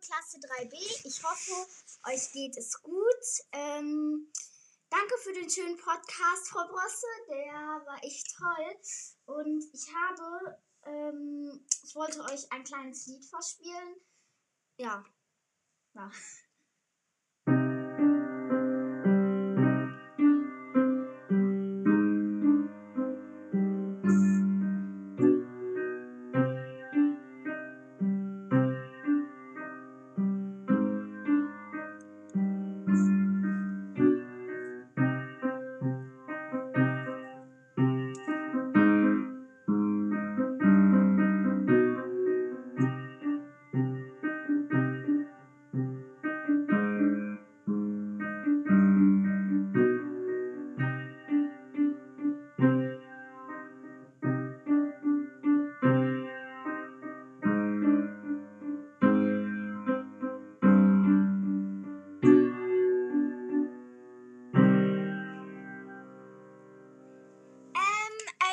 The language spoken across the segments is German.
Klasse 3b. Ich hoffe, euch geht es gut. Ähm, danke für den schönen Podcast, Frau Brosse. Der war echt toll. Und ich habe, ähm, ich wollte euch ein kleines Lied vorspielen. Ja. ja.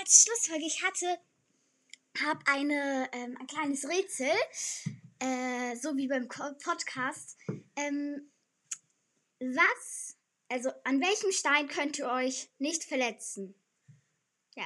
Als ich hatte, habe eine, ähm, ein kleines Rätsel, äh, so wie beim Podcast. Ähm, was, also an welchem Stein könnt ihr euch nicht verletzen? Ja.